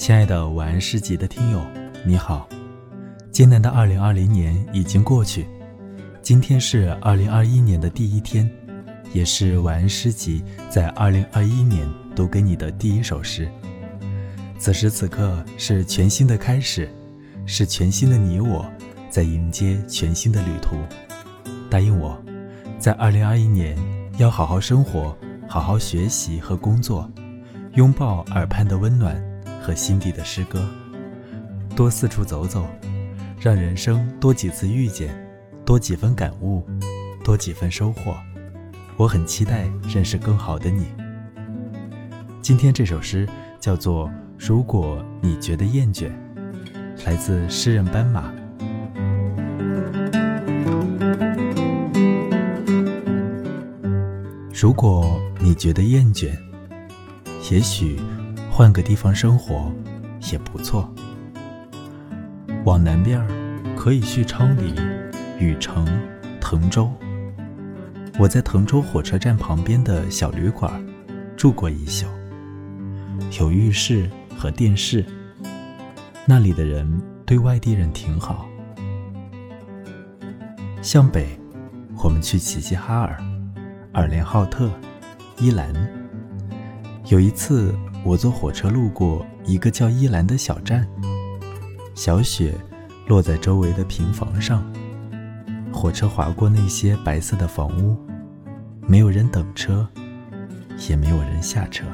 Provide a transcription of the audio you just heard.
亲爱的晚安诗集的听友，你好！艰难的二零二零年已经过去，今天是二零二一年的第一天，也是晚安诗集在二零二一年读给你的第一首诗。此时此刻是全新的开始，是全新的你我在迎接全新的旅途。答应我，在二零二一年要好好生活，好好学习和工作，拥抱耳畔的温暖。和心底的诗歌，多四处走走，让人生多几次遇见，多几分感悟，多几分收获。我很期待认识更好的你。今天这首诗叫做《如果你觉得厌倦》，来自诗人斑马。如果你觉得厌倦，也许。换个地方生活也不错。往南边可以去昌黎、禹城、滕州。我在滕州火车站旁边的小旅馆住过一宿，有浴室和电视。那里的人对外地人挺好。向北，我们去齐齐哈尔、尔连浩特、依兰。有一次。我坐火车路过一个叫依兰的小站，小雪落在周围的平房上。火车划过那些白色的房屋，没有人等车，也没有人下车。